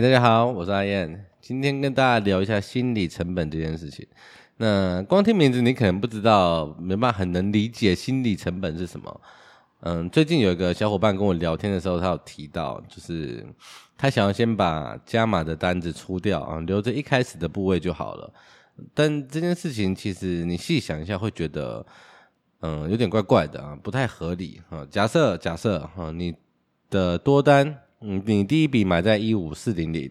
大家好，我是阿燕，今天跟大家聊一下心理成本这件事情。那光听名字，你可能不知道，没办法很能理解心理成本是什么。嗯，最近有一个小伙伴跟我聊天的时候，他有提到，就是他想要先把加码的单子出掉啊，留着一开始的部位就好了。但这件事情其实你细想一下，会觉得嗯有点怪怪的啊，不太合理啊。假设假设哈，你的多单。嗯，你第一笔买在一五四零零，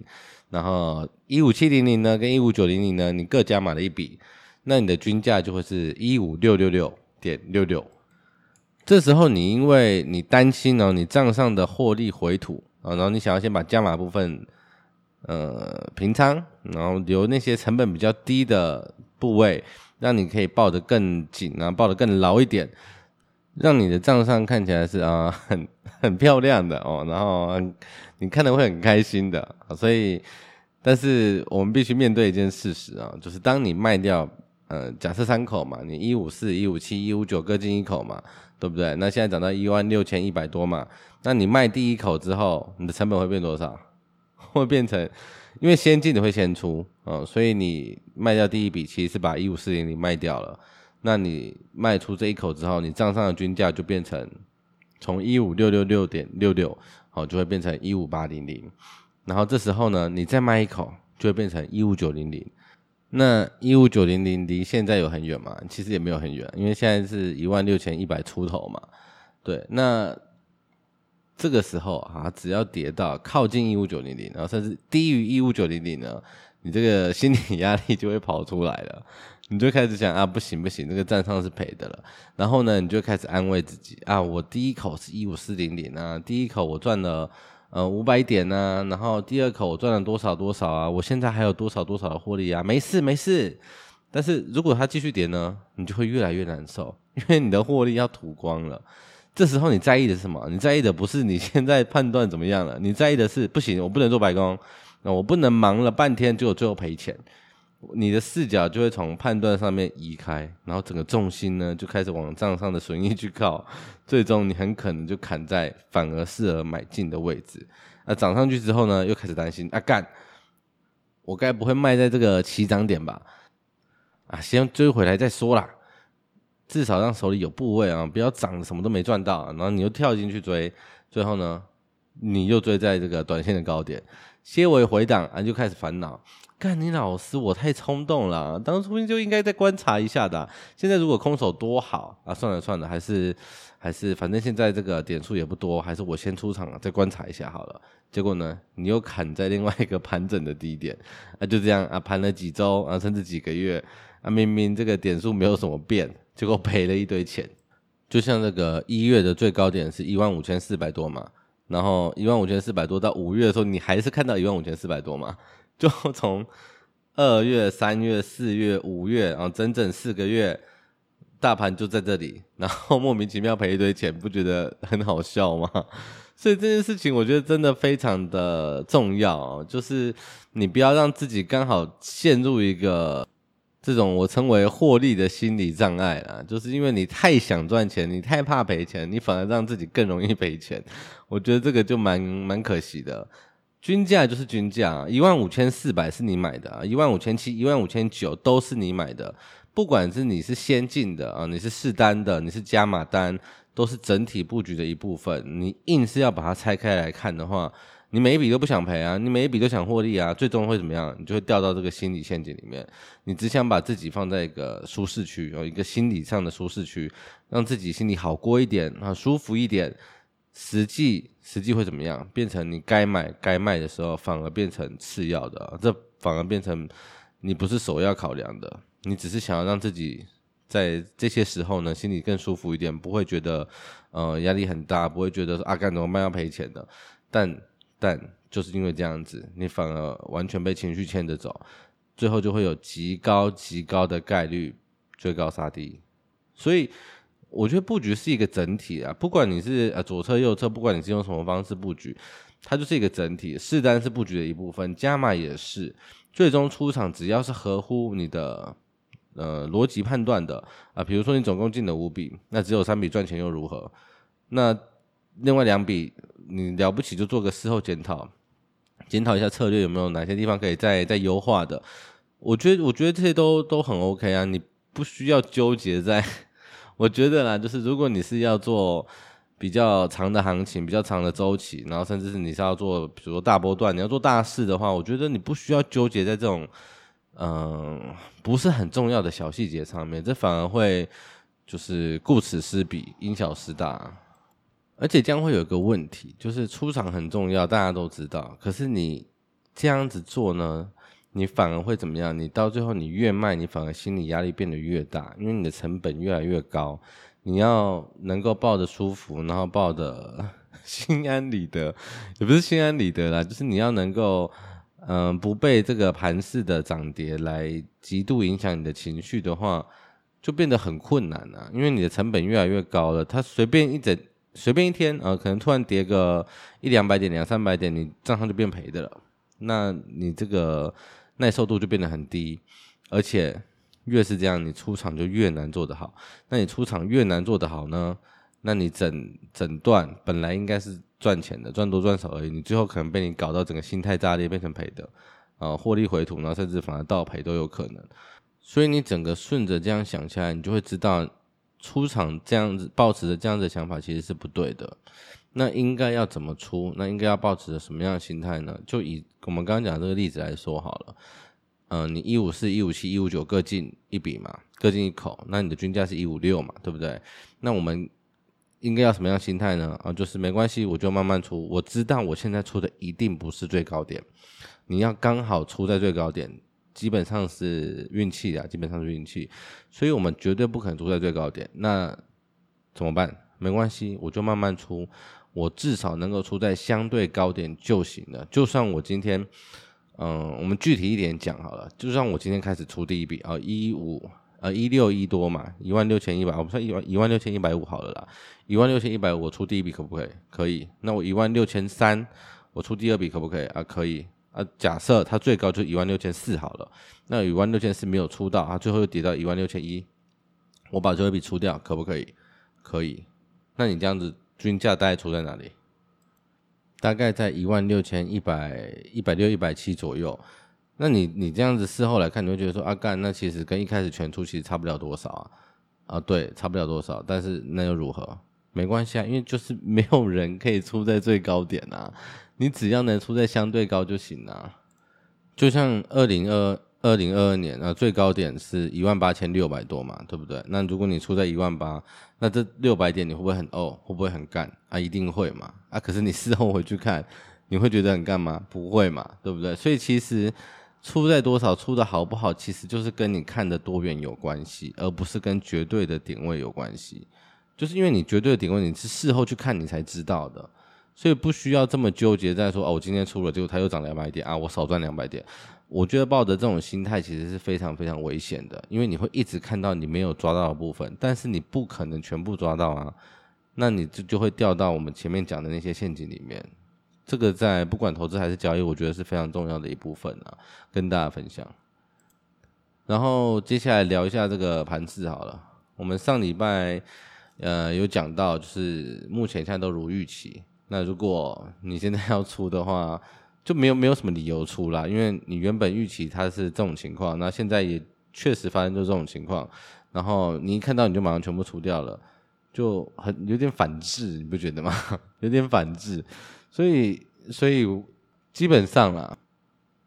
然后一五七零零呢，跟一五九零零呢，你各加码了一笔，那你的均价就会是一五六六六点六六。这时候你因为你担心哦，你账上的获利回吐啊，然后你想要先把加码部分呃平仓，然后留那些成本比较低的部位，让你可以抱得更紧啊，抱得更牢一点。让你的账上看起来是啊很很漂亮的哦，然后你看的会很开心的，所以，但是我们必须面对一件事实啊，就是当你卖掉，呃，假设三口嘛，你一五四、一五七、一五九各进一口嘛，对不对？那现在涨到一万六千一百多嘛，那你卖第一口之后，你的成本会变多少？会变成，因为先进的会先出啊，所以你卖掉第一笔，其实是把一五四零零卖掉了。那你卖出这一口之后，你账上的均价就变成从一五六六六点六六，好，就会变成一五八零零。然后这时候呢，你再卖一口，就会变成一五九零零。那一五九零零离现在有很远吗？其实也没有很远，因为现在是一万六千一百出头嘛。对，那这个时候啊，只要跌到靠近一五九零零，然后甚至低于一五九零零呢，你这个心理压力就会跑出来了。你就开始想啊，不行不行，这个账上是赔的了。然后呢，你就开始安慰自己啊，我第一口是一五四零零啊，第一口我赚了呃五百点啊，然后第二口我赚了多少多少啊，我现在还有多少多少的获利啊，没事没事。但是如果它继续跌呢，你就会越来越难受，因为你的获利要吐光了。这时候你在意的是什么？你在意的不是你现在判断怎么样了，你在意的是不行，我不能做白工，那我不能忙了半天，结果最后赔钱。你的视角就会从判断上面移开，然后整个重心呢就开始往账上的损益去靠，最终你很可能就砍在反而适合买进的位置。那涨上去之后呢，又开始担心啊干，我该不会卖在这个起涨点吧？啊，先追回来再说啦，至少让手里有部位啊，不要涨什么都没赚到，然后你又跳进去追，最后呢，你又追在这个短线的高点，些微回档啊，就开始烦恼。干你老师，我太冲动了，当初就应该再观察一下的。现在如果空手多好啊，算了算了，还是还是，反正现在这个点数也不多，还是我先出场再观察一下好了。结果呢，你又砍在另外一个盘整的低点，啊，就这样啊，盘了几周啊，甚至几个月啊，明明这个点数没有什么变，结果赔了一堆钱。就像这个一月的最高点是一万五千四百多嘛，然后一万五千四百多到五月的时候，你还是看到一万五千四百多嘛。就 从二月、三月、四月、五月，然后整整四个月，大盘就在这里，然后莫名其妙赔一堆钱，不觉得很好笑吗？所以这件事情我觉得真的非常的重要，就是你不要让自己刚好陷入一个这种我称为获利的心理障碍啊，就是因为你太想赚钱，你太怕赔钱，你反而让自己更容易赔钱。我觉得这个就蛮蛮可惜的。均价就是均价，一万五千四百是你买的，一万五千七、一万五千九都是你买的。不管是你是先进的啊，你是试单的，你是加码单，都是整体布局的一部分。你硬是要把它拆开来看的话，你每一笔都不想赔啊，你每一笔都想获利啊，最终会怎么样？你就会掉到这个心理陷阱里面。你只想把自己放在一个舒适区，有一个心理上的舒适区，让自己心里好过一点啊，舒服一点。实际实际会怎么样？变成你该买该卖的时候，反而变成次要的，这反而变成你不是首要考量的。你只是想要让自己在这些时候呢，心里更舒服一点，不会觉得呃压力很大，不会觉得说啊干怎么办要赔钱的。但但就是因为这样子，你反而完全被情绪牵着走，最后就会有极高极高的概率追高杀低。所以。我觉得布局是一个整体啊，不管你是呃左侧右侧，不管你是用什么方式布局，它就是一个整体。试单是布局的一部分，加码也是。最终出场只要是合乎你的呃逻辑判断的啊，比如说你总共进了五笔，那只有三笔赚钱又如何？那另外两笔你了不起就做个事后检讨，检讨一下策略有没有哪些地方可以再再优化的。我觉得我觉得这些都都很 OK 啊，你不需要纠结在。我觉得啦，就是如果你是要做比较长的行情、比较长的周期，然后甚至是你是要做，比如说大波段，你要做大事的话，我觉得你不需要纠结在这种嗯、不是很重要的小细节上面，这反而会就是顾此失彼，因小失大。而且这样会有一个问题，就是出场很重要，大家都知道，可是你这样子做呢？你反而会怎么样？你到最后，你越卖，你反而心理压力变得越大，因为你的成本越来越高。你要能够抱得舒服，然后抱得 心安理得，也不是心安理得啦，就是你要能够，嗯、不被这个盘势的涨跌来极度影响你的情绪的话，就变得很困难啊。因为你的成本越来越高了，它随便一整，随便一天，呃，可能突然跌个一两百点、两三百点，你账上就变赔的了。那你这个。耐受度就变得很低，而且越是这样，你出场就越难做得好。那你出场越难做得好呢？那你整整段本来应该是赚钱的，赚多赚少而已，你最后可能被你搞到整个心态炸裂，变成赔的，啊、获利回吐，然后甚至反而倒赔都有可能。所以你整个顺着这样想下来，你就会知道出场这样子，抱持着这样子的想法其实是不对的。那应该要怎么出？那应该要保持着什么样的心态呢？就以我们刚刚讲这个例子来说好了。嗯、你一五四、一五七、一五九各进一笔嘛，各进一口，那你的均价是一五六嘛，对不对？那我们应该要什么样心态呢？啊，就是没关系，我就慢慢出。我知道我现在出的一定不是最高点，你要刚好出在最高点，基本上是运气啊，基本上是运气。所以我们绝对不可能出在最高点。那怎么办？没关系，我就慢慢出。我至少能够出在相对高点就行了。就算我今天，嗯，我们具体一点讲好了。就算我今天开始出第一笔啊，一五呃一六一多嘛，一万六千一百，我们算一万一万六千一百五好了啦。一万六千一百五，我出第一笔可不可以？可以。那我一万六千三，我出第二笔可不可以？啊，可以。啊，假设它最高就一万六千四好了。那一万六千四没有出到，啊，最后又跌到一万六千一，我把最后一笔出掉，可不可以？可以。那你这样子。均价大概出在哪里？大概在一万六千一百一百六一百七左右。那你你这样子事后来看，你会觉得说啊干，那其实跟一开始全出其实差不了多少啊啊，对，差不了多少。但是那又如何？没关系啊，因为就是没有人可以出在最高点啊。你只要能出在相对高就行了。就像二零二。二零二二年啊，最高点是一万八千六百多嘛，对不对？那如果你出在一万八，那这六百点你会不会很呕？会不会很干？啊，一定会嘛！啊，可是你事后回去看，你会觉得很干吗？不会嘛，对不对？所以其实出在多少，出的好不好，其实就是跟你看的多远有关系，而不是跟绝对的点位有关系。就是因为你绝对的点位，你是事后去看你才知道的，所以不需要这么纠结在说哦，我今天出了，结果它又涨两百点啊，我少赚两百点。我觉得抱着这种心态其实是非常非常危险的，因为你会一直看到你没有抓到的部分，但是你不可能全部抓到啊，那你就就会掉到我们前面讲的那些陷阱里面。这个在不管投资还是交易，我觉得是非常重要的一部分啊，跟大家分享。然后接下来聊一下这个盘势好了，我们上礼拜呃有讲到，就是目前现在都如预期。那如果你现在要出的话，就没有没有什么理由出啦，因为你原本预期它是这种情况，那现在也确实发生就这种情况，然后你一看到你就马上全部出掉了，就很有点反智，你不觉得吗？有点反智，所以所以基本上啦，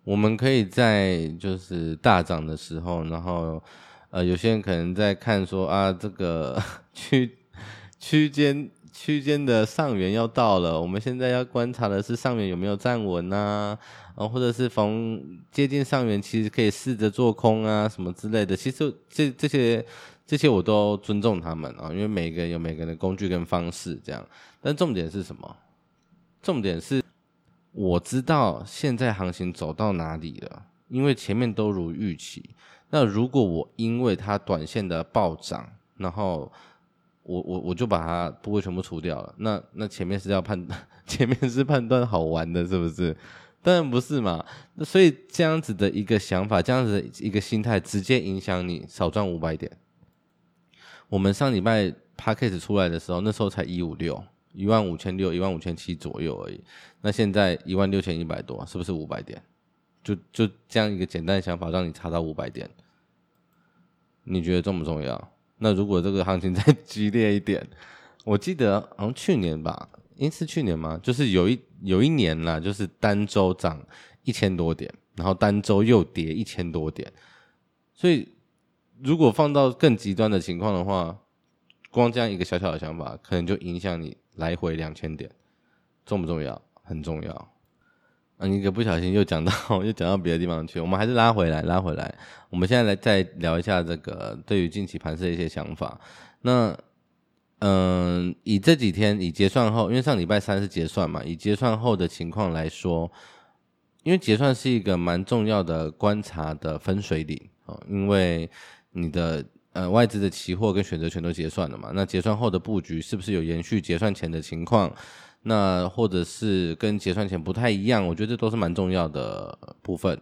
我们可以在就是大涨的时候，然后呃有些人可能在看说啊这个 区区间。区间的上缘要到了，我们现在要观察的是上缘有没有站稳呐，啊，或者是逢接近上缘，其实可以试着做空啊，什么之类的。其实这这些这些我都尊重他们啊，因为每个人有每个人的工具跟方式这样。但重点是什么？重点是我知道现在行情走到哪里了，因为前面都如预期。那如果我因为它短线的暴涨，然后我我我就把它部位全部除掉了。那那前面是要判，前面是判断好玩的，是不是？当然不是嘛。那所以这样子的一个想法，这样子的一个心态，直接影响你少赚五百点。我们上礼拜 Podcast 出来的时候，那时候才一五六，一万五千六、一万五千七左右而已。那现在一万六千一百多，是不是五百点？就就这样一个简单的想法，让你差到五百点，你觉得重不重要？那如果这个行情 再激烈一点，我记得好像去年吧，应是去年吗？就是有一有一年啦，就是单周涨一千多点，然后单周又跌一千多点，所以如果放到更极端的情况的话，光这样一个小小的想法，可能就影响你来回两千点，重不重要？很重要。你一个不小心又讲到 又讲到别的地方去，我们还是拉回来，拉回来。我们现在来再聊一下这个对于近期盘势的一些想法。那，嗯、以这几天以结算后，因为上礼拜三是结算嘛，以结算后的情况来说，因为结算是一个蛮重要的观察的分水岭啊，因为你的呃外资的期货跟选择权都结算了嘛，那结算后的布局是不是有延续结算前的情况？那或者是跟结算前不太一样，我觉得这都是蛮重要的部分。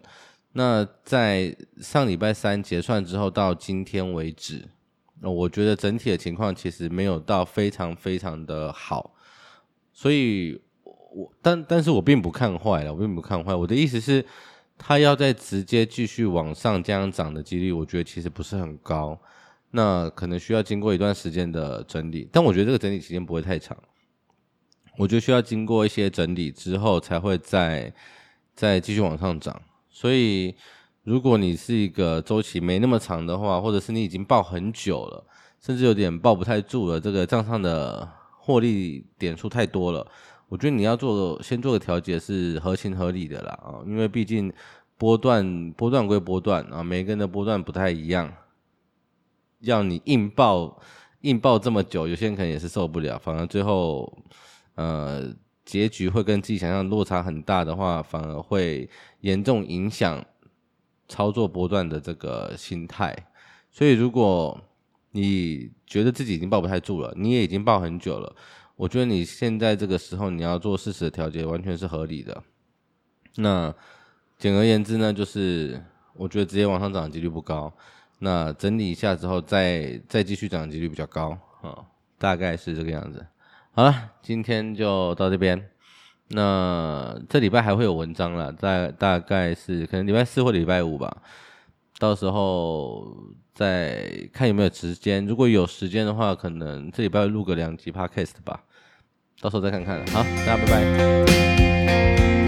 那在上礼拜三结算之后到今天为止，我觉得整体的情况其实没有到非常非常的好，所以我但但是我并不看坏了，我并不看坏。我的意思是，它要再直接继续往上这样涨的几率，我觉得其实不是很高。那可能需要经过一段时间的整理，但我觉得这个整理时间不会太长。我觉得需要经过一些整理之后，才会再再继续往上涨。所以，如果你是一个周期没那么长的话，或者是你已经抱很久了，甚至有点抱不太住了，这个账上的获利点数太多了，我觉得你要做先做个调节是合情合理的啦啊，因为毕竟波段波段归波段啊，每个人的波段不太一样，要你硬抱硬抱这么久，有些人可能也是受不了，反而最后。呃，结局会跟自己想象落差很大的话，反而会严重影响操作波段的这个心态。所以，如果你觉得自己已经抱不太住了，你也已经抱很久了，我觉得你现在这个时候你要做适时的调节，完全是合理的。那简而言之呢，就是我觉得直接往上涨的几率不高。那整理一下之后再，再继续涨的几率比较高啊，大概是这个样子。好了，今天就到这边。那这礼拜还会有文章了，大大概是可能礼拜四或礼拜五吧。到时候再看有没有时间。如果有时间的话，可能这礼拜录个两集 podcast 吧。到时候再看看。好，大家拜拜。